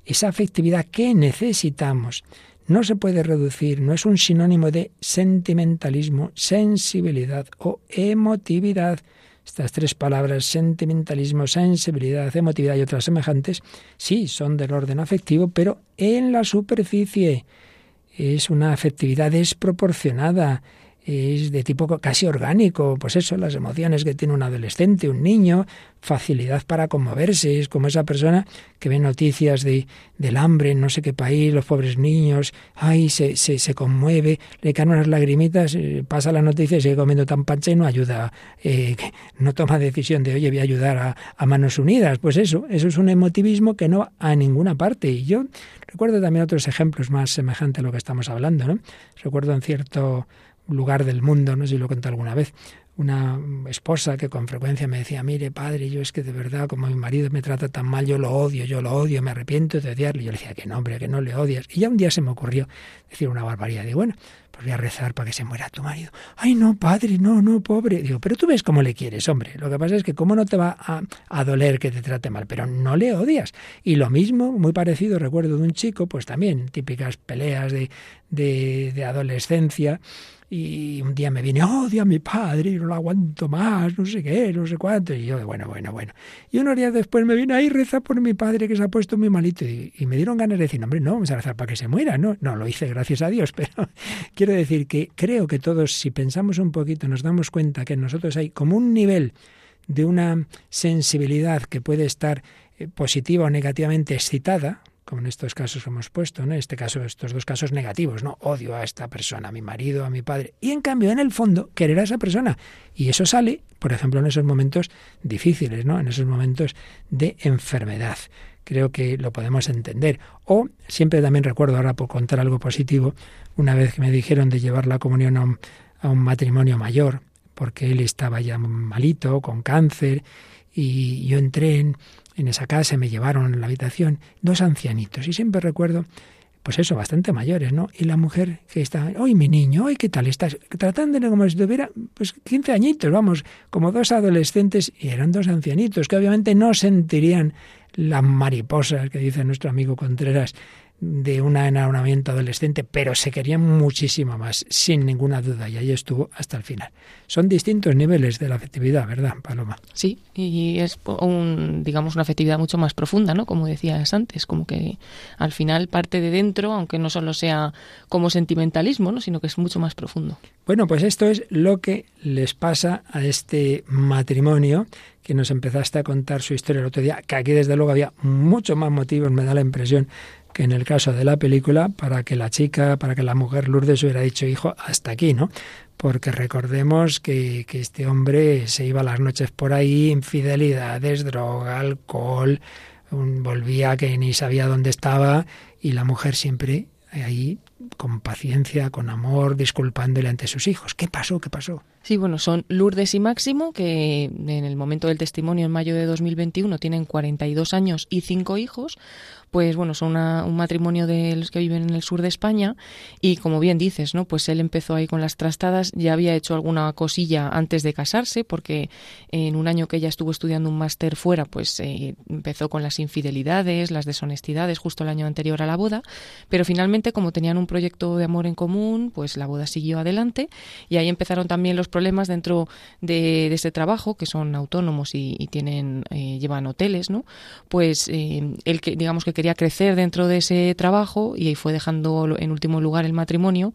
esa afectividad que necesitamos no se puede reducir, no es un sinónimo de sentimentalismo, sensibilidad o emotividad. Estas tres palabras, sentimentalismo, sensibilidad, emotividad y otras semejantes, sí, son del orden afectivo, pero en la superficie es una afectividad desproporcionada, es de tipo casi orgánico, pues eso, las emociones que tiene un adolescente, un niño, facilidad para conmoverse, es como esa persona que ve noticias de, del hambre en no sé qué país, los pobres niños, ay, se, se, se conmueve, le caen unas lagrimitas, eh, pasa la noticia y sigue comiendo tan pancha y no ayuda, eh, no toma decisión de, oye, voy a ayudar a, manos unidas, pues eso, eso es un emotivismo que no va a ninguna parte. Y yo recuerdo también otros ejemplos más semejantes a lo que estamos hablando, ¿no? Recuerdo en cierto lugar del mundo, no sé si lo conté alguna vez, una esposa que con frecuencia me decía, mire padre, yo es que de verdad como mi marido me trata tan mal, yo lo odio, yo lo odio, me arrepiento de odiarle. Yo le decía que no, hombre, que no le odias. Y ya un día se me ocurrió decir una barbaridad. Digo, bueno, pues voy a rezar para que se muera tu marido. Ay, no, padre, no, no, pobre. Digo, pero tú ves cómo le quieres, hombre. Lo que pasa es que cómo no te va a, doler que te trate mal, pero no le odias. Y lo mismo, muy parecido, recuerdo de un chico, pues también típicas peleas de, de adolescencia y un día me viene, odio a mi padre no lo aguanto más, no sé qué, no sé cuánto. Y yo, bueno, bueno, bueno. Y unos días después me viene, ahí reza por mi padre que se ha puesto muy malito. Y, y, me dieron ganas de decir, hombre, no, vamos a rezar para que se muera, ¿no? No, lo hice gracias a Dios, pero quiero decir que creo que todos, si pensamos un poquito, nos damos cuenta que en nosotros hay como un nivel de una sensibilidad que puede estar eh, positiva o negativamente excitada, como en estos casos hemos puesto, ¿no? En este caso, estos dos casos negativos, ¿no? Odio a esta persona, a mi marido, a mi padre. Y en cambio, en el fondo, querer a esa persona. Y eso sale, por ejemplo, en esos momentos difíciles, ¿no? En esos momentos de enfermedad. Creo que lo podemos entender. O siempre también recuerdo, ahora por contar algo positivo, una vez que me dijeron de llevar la comunión a un, a un matrimonio mayor, porque él estaba ya malito, con cáncer, y yo entré en, en esa casa, me llevaron a la habitación dos ancianitos y siempre recuerdo, pues eso, bastante mayores, ¿no? Y la mujer que está, hoy mi niño, hoy qué tal estás, tratándole como si tuviera, pues 15 añitos, vamos, como dos adolescentes y eran dos ancianitos que obviamente no sentirían las mariposas que dice nuestro amigo Contreras de un enamoramiento adolescente, pero se querían muchísimo más, sin ninguna duda, y ahí estuvo hasta el final. Son distintos niveles de la afectividad, ¿verdad, Paloma?
Sí, y es un, digamos, una afectividad mucho más profunda, ¿no? Como decías antes, como que al final parte de dentro, aunque no solo sea como sentimentalismo, ¿no? Sino que es mucho más profundo.
Bueno, pues esto es lo que les pasa a este matrimonio que nos empezaste a contar su historia el otro día, que aquí desde luego había mucho más motivos, me da la impresión, en el caso de la película, para que la chica, para que la mujer Lourdes hubiera dicho, hijo, hasta aquí, ¿no? Porque recordemos que, que este hombre se iba las noches por ahí, infidelidades, droga, alcohol, un, volvía que ni sabía dónde estaba y la mujer siempre ahí con paciencia, con amor, disculpándole ante sus hijos. ¿Qué pasó? ¿Qué pasó?
Sí, bueno, son Lourdes y Máximo, que en el momento del testimonio en mayo de 2021 tienen 42 años y 5 hijos pues bueno, son un matrimonio de los que viven en el sur de España y como bien dices, ¿no? Pues él empezó ahí con las trastadas, ya había hecho alguna cosilla antes de casarse porque en un año que ella estuvo estudiando un máster fuera, pues eh, empezó con las infidelidades, las deshonestidades justo el año anterior a la boda, pero finalmente como tenían un proyecto de amor en común, pues la boda siguió adelante y ahí empezaron también los problemas dentro de, de ese trabajo, que son autónomos y, tienen eh, llevan hoteles, ¿no? Pues eh, él que digamos que quería crecer dentro de ese trabajo y fue dejando en último lugar el matrimonio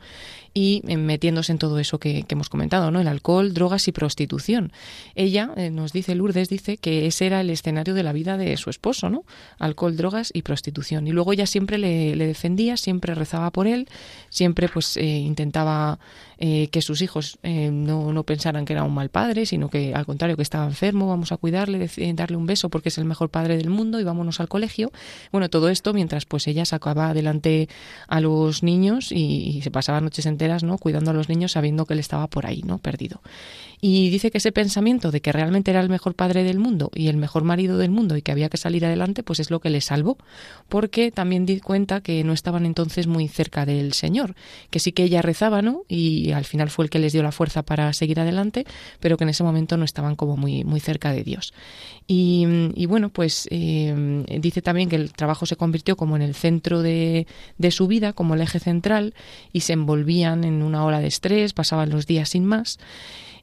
y eh, metiéndose en todo eso que, hemos comentado, ¿no? El alcohol, drogas y prostitución. Ella eh, nos dice, Lourdes dice que ese era el escenario de la vida de su esposo, ¿no? Alcohol, drogas y prostitución. Y luego ella siempre le, defendía, siempre rezaba por él, siempre pues eh, intentaba que sus hijos no, no, pensaran que era un mal padre, sino que al contrario, que estaba enfermo, vamos a cuidarle, darle un beso porque es el mejor padre del mundo y vámonos al colegio. Bueno, todo esto mientras pues ella sacaba adelante a los niños y, y se pasaba noches enteras ¿no? cuidando a los niños sabiendo que él estaba por ahí, ¿no? perdido. Y dice que ese pensamiento de que realmente era el mejor padre del mundo y el mejor marido del mundo y que había que salir adelante, pues es lo que le salvó, porque también di cuenta que no estaban entonces muy cerca del Señor, que sí que ella rezaba, ¿no? Y al final fue el que les dio la fuerza para seguir adelante, pero que en ese momento no estaban como muy, muy cerca de Dios. Y, bueno, pues eh, dice también que el trabajo se convirtió como en el centro de, de su vida, como el eje central, y se envolvían en una ola de estrés, pasaban los días sin más.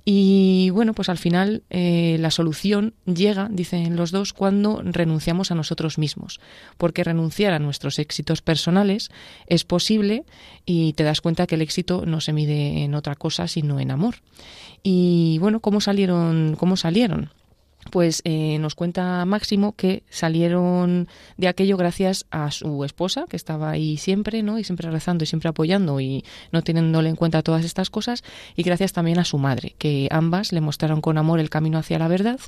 Y bueno, pues al final eh, la solución llega, dicen los dos, cuando renunciamos a nosotros mismos, porque renunciar a nuestros éxitos personales es posible y te das cuenta que el éxito no se mide en otra cosa sino en amor. Y bueno, ¿cómo salieron? ¿Cómo salieron? Pues eh, nos cuenta Máximo que salieron de aquello gracias a su esposa, que estaba ahí siempre, ¿no? Y siempre rezando y siempre apoyando y no teniéndole en cuenta todas estas cosas, y gracias también a su madre, que ambas le mostraron con amor el camino hacia la verdad,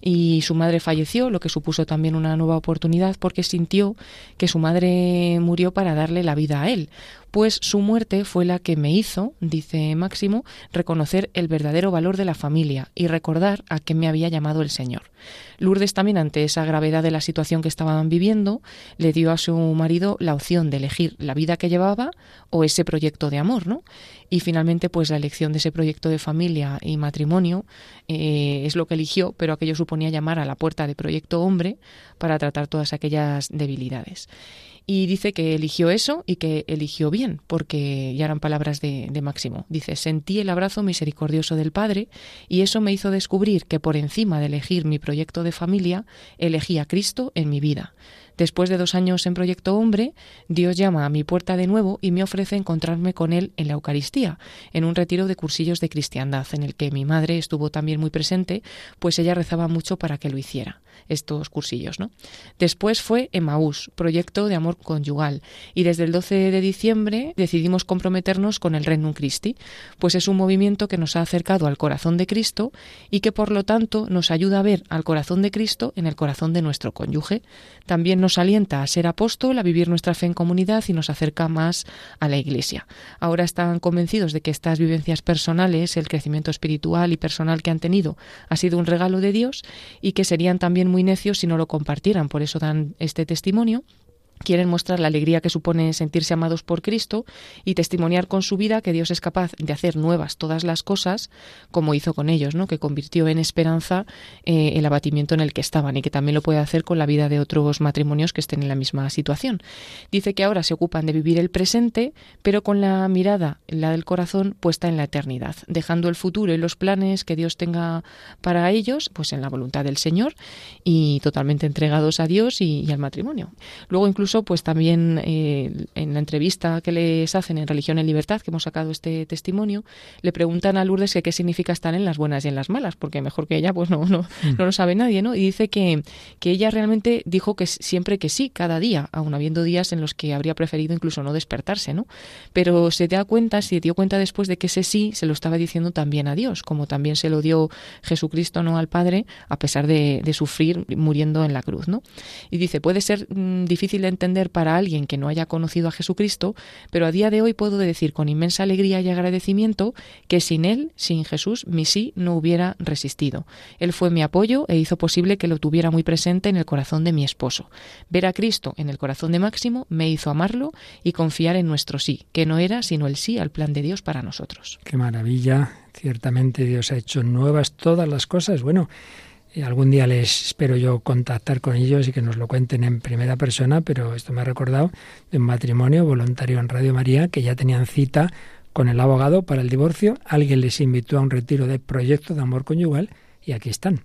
y su madre falleció, lo que supuso también una nueva oportunidad porque sintió que su madre murió para darle la vida a él, pues su muerte fue la que me hizo, dice Máximo, reconocer el verdadero valor de la familia y recordar a qué me había llamado el Señor. Lourdes también, ante esa gravedad de la situación que estaban viviendo, le dio a su marido la opción de elegir la vida que llevaba o ese proyecto de amor, ¿no? Y finalmente, pues la elección de ese proyecto de familia y matrimonio eh, es lo que eligió, pero aquello suponía llamar a la puerta de proyecto hombre para tratar todas aquellas debilidades. Y dice que eligió eso y que eligió bien, porque ya eran palabras de, Máximo. Dice, sentí el abrazo misericordioso del Padre y eso me hizo descubrir que por encima de elegir mi proyecto de familia, elegí a Cristo en mi vida. Después de dos años en Proyecto Hombre, Dios llama a mi puerta de nuevo y me ofrece encontrarme con Él en la Eucaristía, en un retiro de cursillos de cristiandad, en el que mi madre estuvo también muy presente, pues ella rezaba mucho para que lo hiciera, estos cursillos. ¿no? Después fue Emaús, proyecto de amor conyugal, y desde el 12 de diciembre decidimos comprometernos con el Renum Christi, pues es un movimiento que nos ha acercado al corazón de Cristo y que por lo tanto nos ayuda a ver al corazón de Cristo en el corazón de nuestro cónyuge. También nos alienta a ser apóstol, a vivir nuestra fe en comunidad y nos acerca más a la Iglesia. Ahora están convencidos de que estas vivencias personales, el crecimiento espiritual y personal que han tenido, ha sido un regalo de Dios y que serían también muy necios si no lo compartieran. Por eso dan este testimonio quieren mostrar la alegría que supone sentirse amados por Cristo y testimoniar con su vida que Dios es capaz de hacer nuevas todas las cosas, como hizo con ellos, ¿no? que convirtió en esperanza eh, el abatimiento en el que estaban y que también lo puede hacer con la vida de otros matrimonios que estén en la misma situación. Dice que ahora se ocupan de vivir el presente, pero con la mirada, la del corazón, puesta en la eternidad, dejando el futuro y los planes que Dios tenga para ellos, pues en la voluntad del Señor y totalmente entregados a Dios y, y al matrimonio. Luego incluso pues también eh, en la entrevista que les hacen en Religión en Libertad, que hemos sacado este testimonio, le preguntan a Lourdes que qué significa estar en las buenas y en las malas, porque mejor que ella, pues no, no, mm. no lo sabe nadie, ¿no? Y dice que, que ella realmente dijo que siempre que sí, cada día, aun habiendo días en los que habría preferido incluso no despertarse, ¿no? Pero se da cuenta, se dio cuenta después de que ese sí se lo estaba diciendo también a Dios, como también se lo dio Jesucristo, ¿no? Al Padre, a pesar de, de sufrir muriendo en la cruz, ¿no? Y dice, puede ser mm, difícil de entender para alguien que no haya conocido a Jesucristo, pero a día de hoy puedo decir con inmensa alegría y agradecimiento que sin Él, sin Jesús, mi sí no hubiera resistido. Él fue mi apoyo e hizo posible que lo tuviera muy presente en el corazón de mi esposo. Ver a Cristo en el corazón de Máximo me hizo amarlo y confiar en nuestro sí, que no era sino el sí al plan de Dios para nosotros.
Qué maravilla. Ciertamente Dios ha hecho nuevas todas las cosas. Bueno, algún día les espero yo contactar con ellos y que nos lo cuenten en primera persona, pero esto me ha recordado de un matrimonio voluntario en Radio María que ya tenían cita con el abogado para el divorcio. Alguien les invitó a un retiro de proyecto de amor conyugal y aquí están.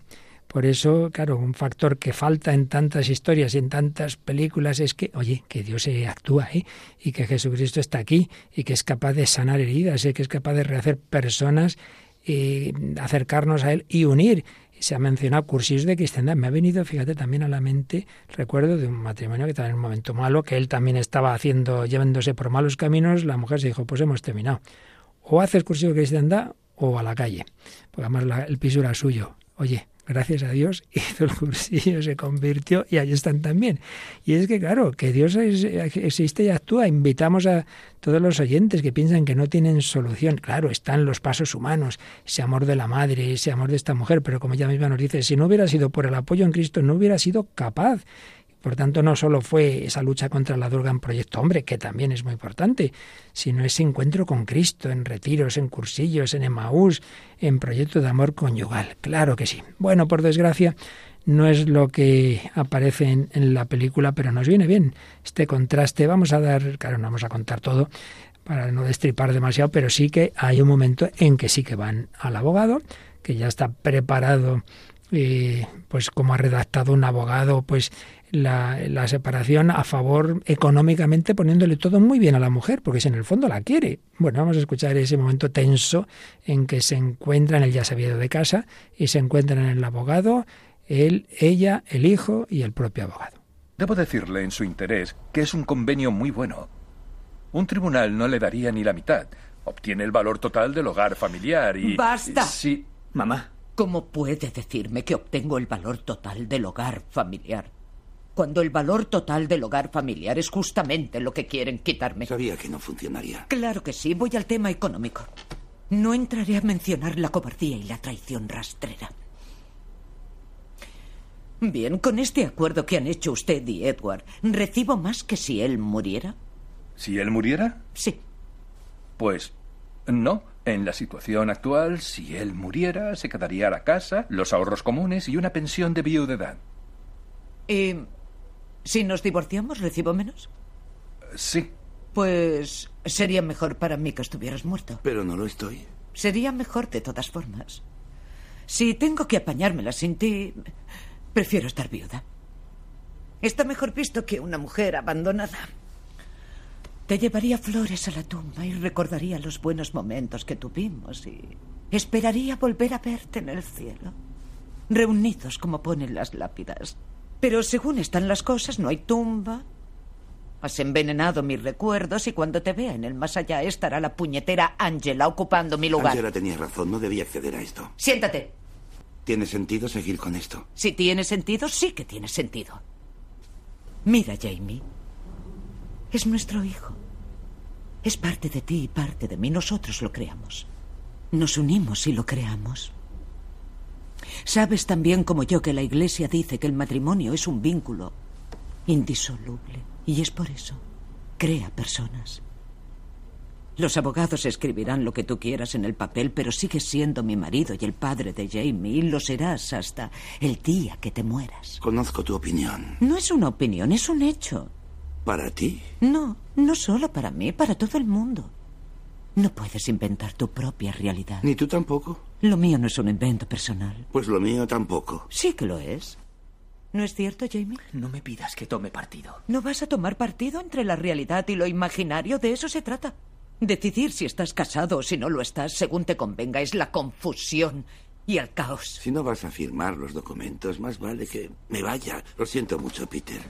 Por eso, claro, un factor que falta en tantas historias y en tantas películas es que, oye, que Dios se actúa ¿eh? y que Jesucristo está aquí y que es capaz de sanar heridas y que es capaz de rehacer personas y acercarnos a Él y unir se ha mencionado cursillos de cristiandad. Me ha venido, fíjate, también a la mente, recuerdo de un matrimonio que estaba en un momento malo, que él también estaba haciendo, llevándose por malos caminos, la mujer se dijo, pues hemos terminado. O haces cursillo de cristiandad o a la calle. Porque además el piso era suyo. Oye, gracias a Dios, hizo el cursillo, se convirtió y ahí están también. Y es que, claro, que Dios existe y actúa. Invitamos a todos los oyentes que piensan que no tienen solución. Claro, están los pasos humanos, ese amor de la madre, ese amor de esta mujer, pero como ella misma nos dice, si no hubiera sido por el apoyo en Cristo, no hubiera sido capaz. Por tanto, no solo fue esa lucha contra la droga en Proyecto Hombre, que también es muy importante, sino ese encuentro con Cristo en retiros, en cursillos, en Emaús, en proyecto de amor conyugal. Claro que sí. Bueno, por desgracia, no es lo que aparece en, en, la película, pero nos viene bien este contraste. Vamos a dar, claro, no vamos a contar todo para no destripar demasiado, pero sí que hay un momento en que sí que van al abogado, que ya está preparado, eh, pues como ha redactado un abogado, pues la, la, separación a favor económicamente, poniéndole todo muy bien a la mujer, porque si en el fondo la quiere. Bueno, vamos a escuchar ese momento tenso en que se encuentran, él ya se había ido de casa, y se encuentran el abogado, él, ella, el hijo y el propio abogado.
Debo decirle en su interés que es un convenio muy bueno. Un tribunal no le daría ni la mitad. Obtiene el valor total del hogar familiar y...
¡Basta!
Sí, mamá.
¿Cómo puede decirme que obtengo el valor total del hogar familiar? Cuando el valor total del hogar familiar es justamente lo que quieren quitarme.
Sabía que no funcionaría.
Claro que sí, voy al tema económico. No entraré a mencionar la cobardía y la traición rastrera. Bien, con este acuerdo que han hecho usted y Edward, ¿recibo más que si él muriera?
¿Si él muriera?
Sí.
Pues no. En la situación actual, si él muriera, se quedaría la casa, los ahorros comunes y una pensión de viudedad.
¿Y si nos divorciamos, recibo menos?
Sí.
Pues sería mejor para mí que estuvieras muerto.
Pero no lo estoy.
Sería mejor de todas formas. Si tengo que apañármela sin ti, prefiero estar viuda. Está mejor visto que una mujer abandonada. Te llevaría flores a la tumba y recordaría los buenos momentos que tuvimos y esperaría volver a verte en el cielo, reunidos como ponen las lápidas. Pero según están las cosas, no hay tumba. Has envenenado mis recuerdos y cuando te vea en el más allá estará la puñetera Angela ocupando mi lugar.
Angela tenía razón, no debía acceder a esto.
Siéntate.
¿Tiene sentido seguir con esto?
Si tiene sentido, sí que tiene sentido. Mira, Jamie. Es nuestro hijo. Es parte de ti y parte de mí. Nosotros lo creamos. Nos unimos y lo creamos. Sabes tan bien como yo que la Iglesia dice que el matrimonio es un vínculo indisoluble. Y es por eso. Crea personas. Los abogados escribirán lo que tú quieras en el papel, pero sigues siendo mi marido y el padre de Jamie, y lo serás hasta el día que te mueras.
Conozco tu opinión.
No es una opinión, es un hecho.
¿Para ti?
No, no solo para mí, para todo el mundo. No puedes inventar tu propia realidad.
Ni tú tampoco.
Lo mío no es un invento personal.
Pues lo mío tampoco.
Sí que lo es. ¿No es cierto, Jamie?
No me pidas que tome partido.
¿No vas a tomar partido entre la realidad y lo imaginario? De eso se trata. Decidir si estás casado o si no lo estás, según te convenga, es la confusión y el caos.
Si no vas a firmar los documentos, más vale que me vaya. Lo siento mucho, Peter.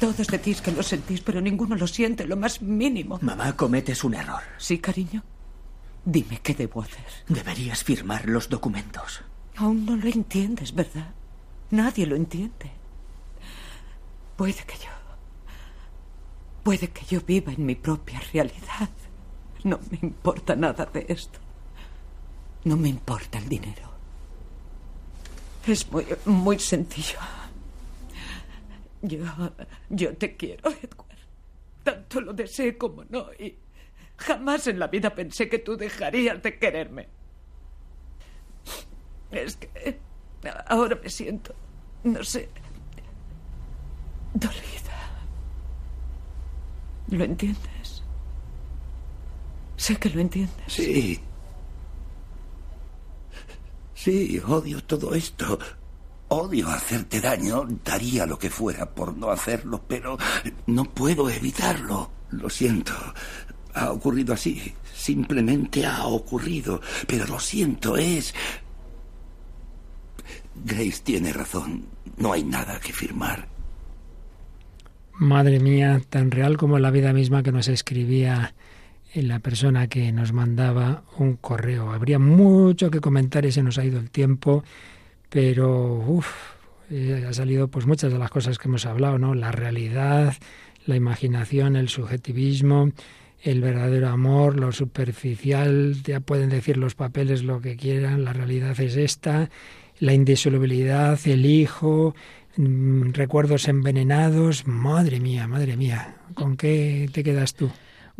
Todos decís que lo sentís, pero ninguno lo siente, lo más mínimo.
Mamá, cometes un error.
¿Sí, cariño? Dime qué debo hacer.
Deberías firmar los documentos.
Aún no lo entiendes, ¿verdad? Nadie lo entiende. Puede que yo... Puede que yo viva en mi propia realidad. No me importa nada de esto. No me importa el dinero. Es muy, muy sencillo. Yo, yo te quiero, Edward. Tanto lo deseé como no. Y jamás en la vida pensé que tú dejarías de quererme. Es que ahora me siento, no sé, dolida. ¿Lo entiendes? Sé que lo entiendes.
Sí. Sí, odio todo esto. Odio hacerte daño. Daría lo que fuera por no hacerlo, pero no puedo evitarlo. Lo siento. Ha ocurrido así. Simplemente ha ocurrido. Pero lo siento, es... Grace tiene razón. No hay nada que firmar.
Madre mía, tan real como la vida misma que nos escribía la persona que nos mandaba un correo. Habría mucho que comentar y se nos ha ido el tiempo, pero uf, eh, ha salido pues muchas de las cosas que hemos hablado, ¿no? La realidad, la imaginación, el subjetivismo, el verdadero amor, lo superficial, ya pueden decir los papeles lo que quieran, la realidad es esta, la indisolubilidad, el hijo, recuerdos envenenados. Madre mía, madre mía, ¿con qué te quedas tú?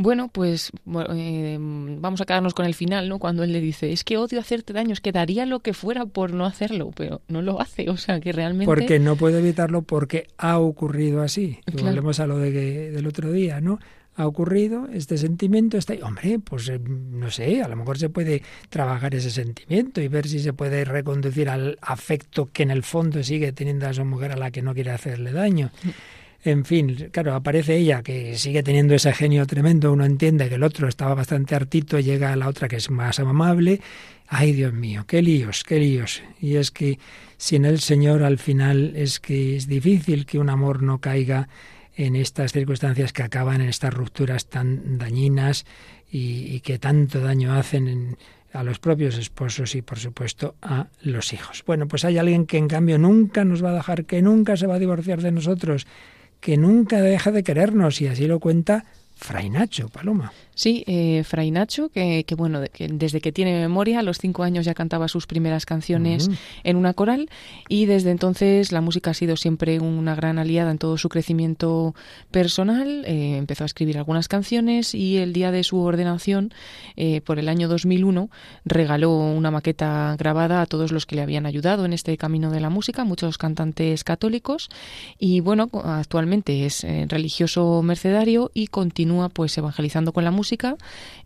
Bueno, pues eh, vamos a quedarnos con el final, ¿no? Cuando él le dice, es que odio hacerte daño, es que daría lo que fuera por no hacerlo, pero no lo hace, o sea, que realmente...
Porque no puede evitarlo porque ha ocurrido así. Volvemos a lo de del otro día, ¿no? ha ocurrido, este sentimiento está ahí. Hombre, pues eh, no sé, a lo mejor se puede trabajar ese sentimiento y ver si se puede reconducir al afecto que en el fondo sigue teniendo a su mujer a la que no quiere hacerle daño. En fin, claro, aparece ella que sigue teniendo ese genio tremendo, uno entiende que el otro estaba bastante hartito, llega la otra que es más amable. Ay, Dios mío, qué líos, qué líos. Y es que sin el Señor al final es que es difícil que un amor no caiga en estas circunstancias que acaban en estas rupturas tan dañinas y, que tanto daño hacen a los propios esposos y por supuesto a los hijos. Bueno, pues hay alguien que en cambio nunca nos va a dejar, que nunca se va a divorciar de nosotros, que nunca deja de querernos y así lo cuenta Fray Nacho, Paloma.
Sí, eh, Fray Nacho, que, bueno, que desde que tiene memoria, a los cinco años ya cantaba sus primeras canciones en una coral y desde entonces la música ha sido siempre una gran aliada en todo su crecimiento personal. Eh, empezó a escribir algunas canciones y el día de su ordenación, eh, por el año 2001, regaló una maqueta grabada a todos los que le habían ayudado en este camino de la música, muchos cantantes católicos y bueno, actualmente es religioso mercedario y continúa pues evangelizando con la música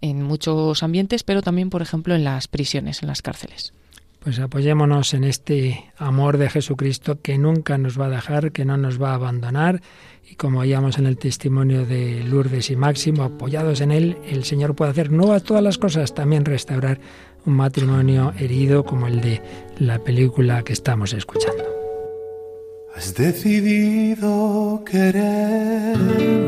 en muchos ambientes, pero también, por ejemplo, en las prisiones, en las cárceles.
Pues apoyémonos en este amor de Jesucristo que nunca nos va a dejar, que no nos va a abandonar. Y como veíamos en el testimonio de Lourdes y Máximo, apoyados en Él, el Señor puede hacer nuevas todas las cosas, también restaurar un matrimonio herido como el de la película que estamos escuchando.
Has decidido quererme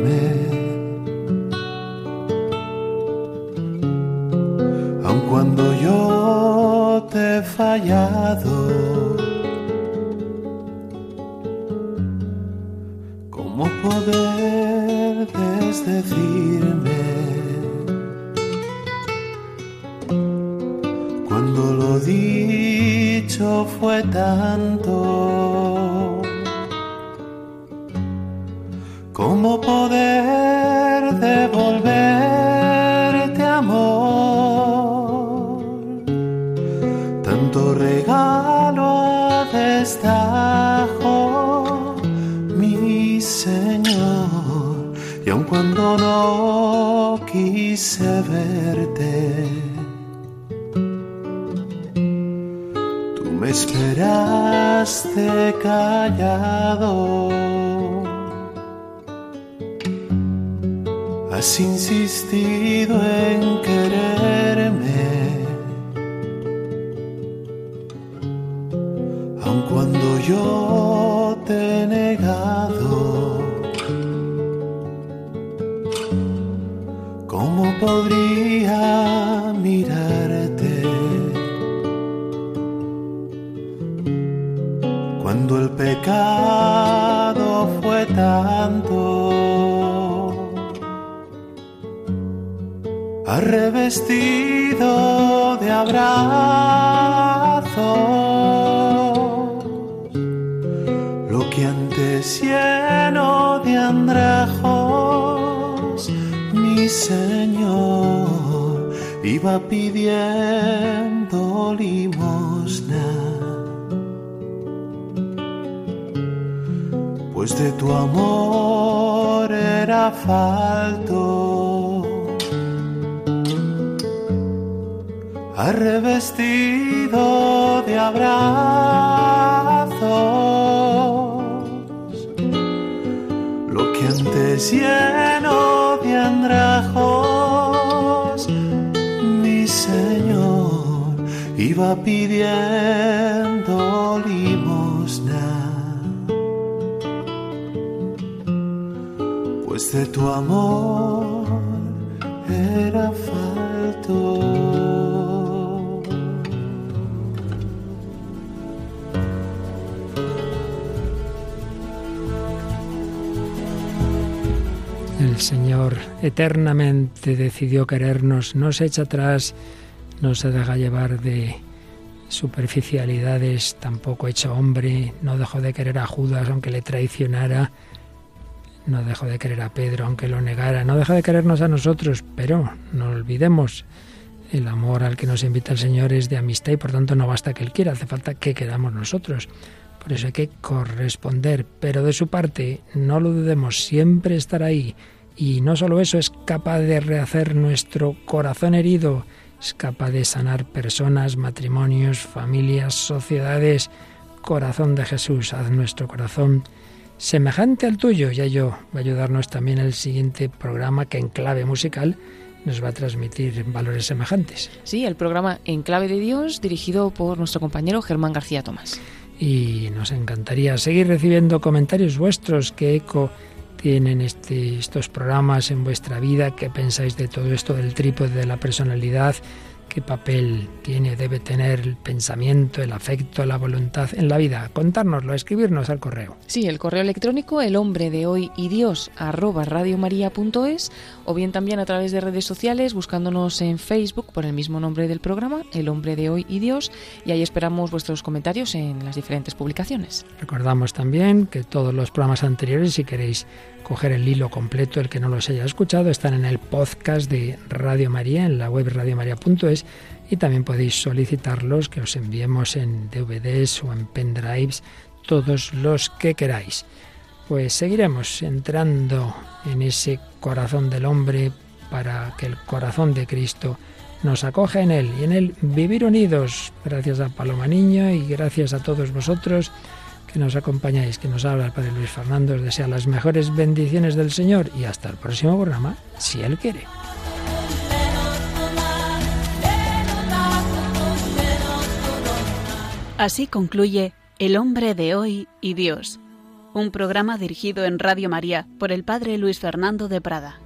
cuando yo te he fallado. ¿Cómo poder decirme cuando lo dicho fue tanto? ¿Cómo poder devolverte cuando no quise verte, tú me esperaste callado. Has insistido en quererme cuando yo podría mirarte cuando el pecado fue tanto? Ha revestido de abrazo iba pidiendo limosna. Pues de tu amor era falto. Ha revestido de abrazo antes lleno de andrajos, iba pidiendo limosna. Pues de tu amor era falto.
El Señor eternamente decidió querernos, no se echa atrás, no se deja llevar de superficialidades, tampoco hecho hombre, no dejó de querer a Judas aunque le traicionara. no dejó de querer a Pedro aunque lo negara, no deja de querernos a nosotros, pero no olvidemos, el amor al que nos invita el Señor es de amistad y por tanto no basta que Él quiera, hace falta que queramos nosotros. Por eso hay que corresponder, pero de su parte, no lo dudemos, siempre estar ahí. Y no solo eso, es capaz de rehacer nuestro corazón herido, es capaz de sanar personas, matrimonios, familias, sociedades. Corazón de Jesús, haz nuestro corazón semejante al tuyo. Y a ello va a ayudarnos también el siguiente programa que en clave musical nos va a transmitir valores semejantes.
Sí, el programa En clave de Dios, dirigido por nuestro compañero Germán García Tomás.
Y nos encantaría seguir recibiendo comentarios vuestros, qué eco tienen este, estos programas en vuestra vida, qué pensáis de todo esto del trípode de la personalidad, qué papel tiene, debe tener el pensamiento, el afecto, la voluntad en la vida. Contárnoslo, escribirnos al correo.
Sí, el correo electrónico, el hombre de hoy y Dios, arroba radiomaria.es, o bien también a través de redes sociales, buscándonos en Facebook por el mismo nombre del programa, el hombre de hoy y Dios, y ahí esperamos vuestros comentarios en las diferentes publicaciones.
Recordamos también que todos los programas anteriores, si queréis coger el hilo completo, el que no los haya escuchado, están en el podcast de Radio María, en la web radiomaria.es y también podéis solicitarlos que os enviemos en DVDs o en pendrives, todos los que queráis. Pues seguiremos entrando en ese corazón del hombre para que el corazón de Cristo nos acoja en él y en él vivir unidos. Gracias a Paloma Niño y gracias a todos vosotros que nos acompañáis, que nos habla el Padre Luis Fernando, os desea las mejores bendiciones del Señor y hasta el próximo programa, si Él quiere.
Así concluye El hombre de hoy y Dios, un programa dirigido en Radio María por el Padre Luis Fernando de Prada.